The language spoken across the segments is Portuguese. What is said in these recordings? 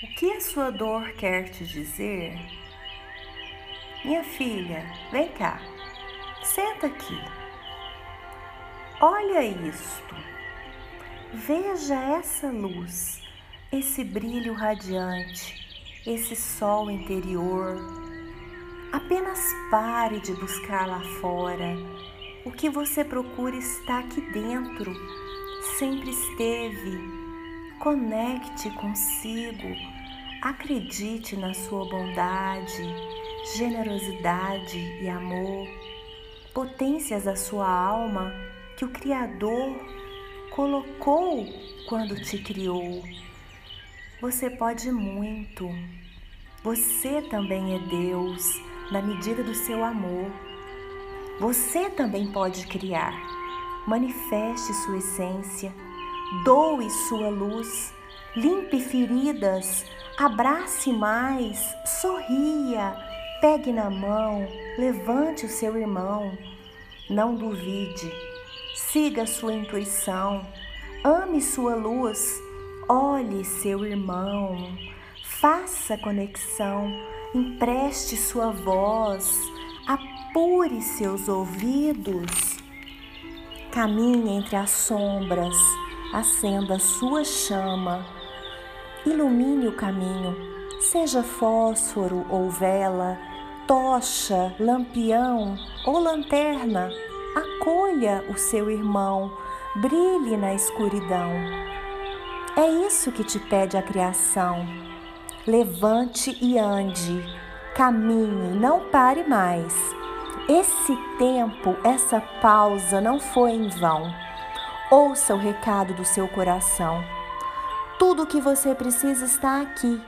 O que a sua dor quer te dizer? Minha filha, vem cá, senta aqui. Olha isto. Veja essa luz, esse brilho radiante, esse sol interior. Apenas pare de buscar lá fora. O que você procura está aqui dentro, sempre esteve Conecte consigo, acredite na sua bondade, generosidade e amor, potências da sua alma que o Criador colocou quando te criou. Você pode muito. Você também é Deus na medida do seu amor. Você também pode criar. Manifeste sua essência doe sua luz, limpe feridas, abrace mais, sorria, pegue na mão, levante o seu irmão. Não duvide, siga sua intuição, ame sua luz, olhe seu irmão, faça conexão, empreste sua voz, apure seus ouvidos, caminhe entre as sombras acenda sua chama, ilumine o caminho, seja fósforo ou vela, tocha, lampião ou lanterna, acolha o seu irmão, brilhe na escuridão. É isso que te pede a criação. Levante e ande, caminhe, não pare mais. Esse tempo, essa pausa não foi em vão. Ouça o recado do seu coração. Tudo o que você precisa está aqui,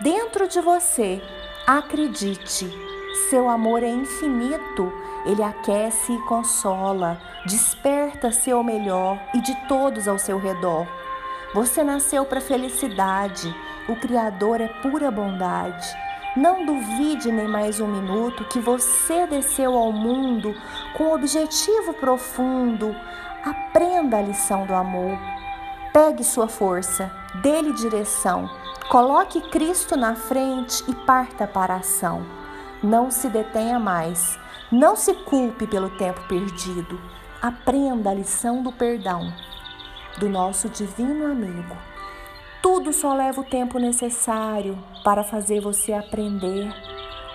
dentro de você. Acredite, seu amor é infinito. Ele aquece e consola, desperta seu melhor e de todos ao seu redor. Você nasceu para felicidade. O Criador é pura bondade. Não duvide nem mais um minuto que você desceu ao mundo com objetivo profundo, Aprenda a lição do amor. Pegue sua força, dê-lhe direção. Coloque Cristo na frente e parta para a ação. Não se detenha mais. Não se culpe pelo tempo perdido. Aprenda a lição do perdão do nosso divino amigo. Tudo só leva o tempo necessário para fazer você aprender.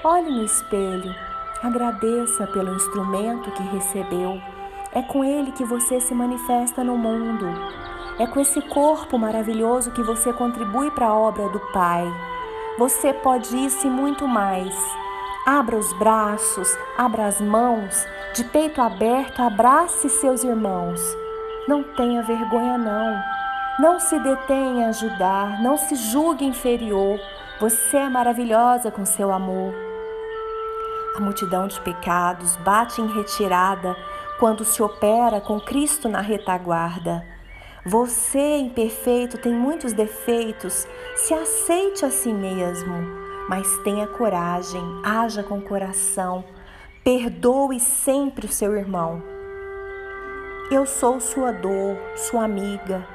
Olhe no espelho, agradeça pelo instrumento que recebeu é com ele que você se manifesta no mundo. É com esse corpo maravilhoso que você contribui para a obra do Pai. Você pode isso e muito mais. Abra os braços, abra as mãos, de peito aberto, abrace seus irmãos. Não tenha vergonha, não. Não se detenha a ajudar, não se julgue inferior. Você é maravilhosa com seu amor. A multidão de pecados bate em retirada quando se opera com Cristo na retaguarda. Você, imperfeito, tem muitos defeitos, se aceite a si mesmo, mas tenha coragem, haja com coração, perdoe sempre o seu irmão. Eu sou sua dor, sua amiga.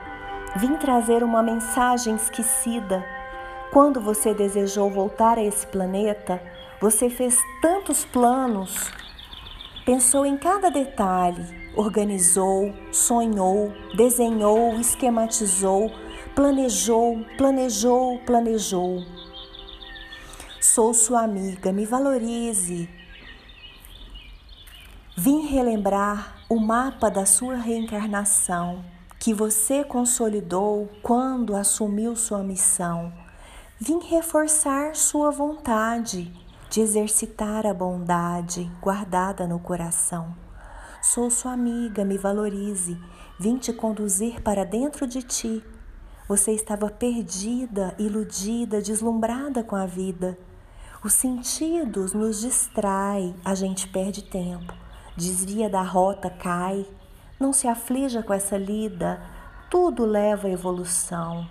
Vim trazer uma mensagem esquecida. Quando você desejou voltar a esse planeta, você fez tantos planos Pensou em cada detalhe, organizou, sonhou, desenhou, esquematizou, planejou, planejou, planejou. Sou sua amiga, me valorize. Vim relembrar o mapa da sua reencarnação que você consolidou quando assumiu sua missão. Vim reforçar sua vontade de exercitar a bondade guardada no coração. Sou sua amiga, me valorize, vim te conduzir para dentro de ti. Você estava perdida, iludida, deslumbrada com a vida. Os sentidos nos distrai, a gente perde tempo, desvia da rota, cai. Não se aflija com essa lida, tudo leva à evolução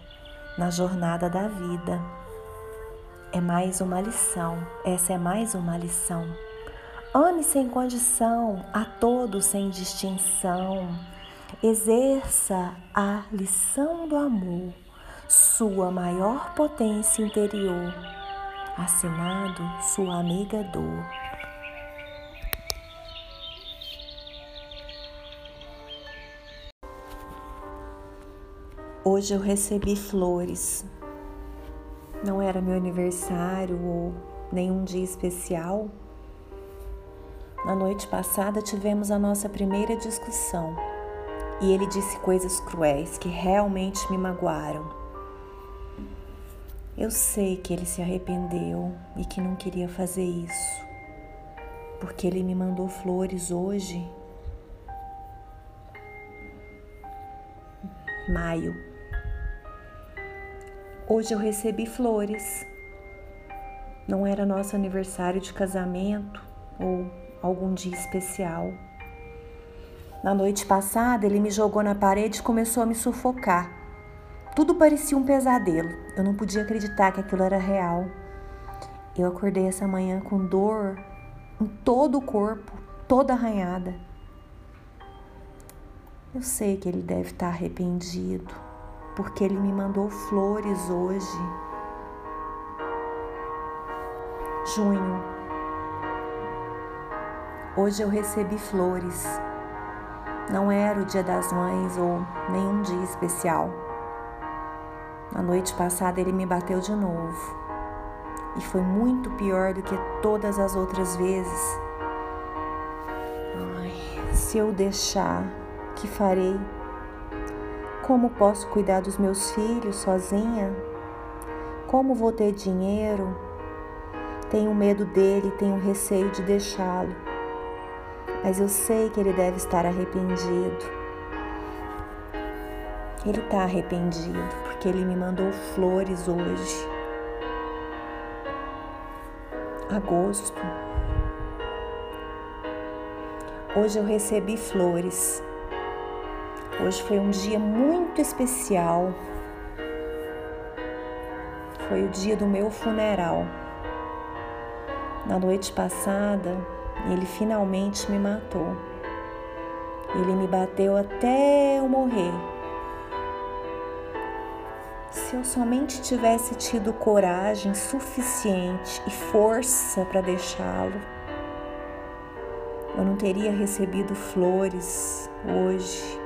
na jornada da vida. É mais uma lição, essa é mais uma lição. Ame sem condição, a todos sem distinção. Exerça a lição do amor. sua maior potência interior. Assinado sua amiga Dor. Hoje eu recebi flores. Não era meu aniversário ou nenhum dia especial. Na noite passada tivemos a nossa primeira discussão e ele disse coisas cruéis que realmente me magoaram. Eu sei que ele se arrependeu e que não queria fazer isso, porque ele me mandou flores hoje. Maio. Hoje eu recebi flores. Não era nosso aniversário de casamento ou algum dia especial. Na noite passada, ele me jogou na parede e começou a me sufocar. Tudo parecia um pesadelo. Eu não podia acreditar que aquilo era real. Eu acordei essa manhã com dor em todo o corpo, toda arranhada. Eu sei que ele deve estar arrependido porque ele me mandou flores hoje. Junho. Hoje eu recebi flores. Não era o dia das mães ou nenhum dia especial. Na noite passada ele me bateu de novo. E foi muito pior do que todas as outras vezes. Ai, se eu deixar, que farei? Como posso cuidar dos meus filhos sozinha? Como vou ter dinheiro? Tenho medo dele, tenho receio de deixá-lo. Mas eu sei que ele deve estar arrependido. Ele está arrependido porque ele me mandou flores hoje. Agosto. Hoje eu recebi flores Hoje foi um dia muito especial. Foi o dia do meu funeral. Na noite passada, ele finalmente me matou. Ele me bateu até eu morrer. Se eu somente tivesse tido coragem suficiente e força para deixá-lo, eu não teria recebido flores hoje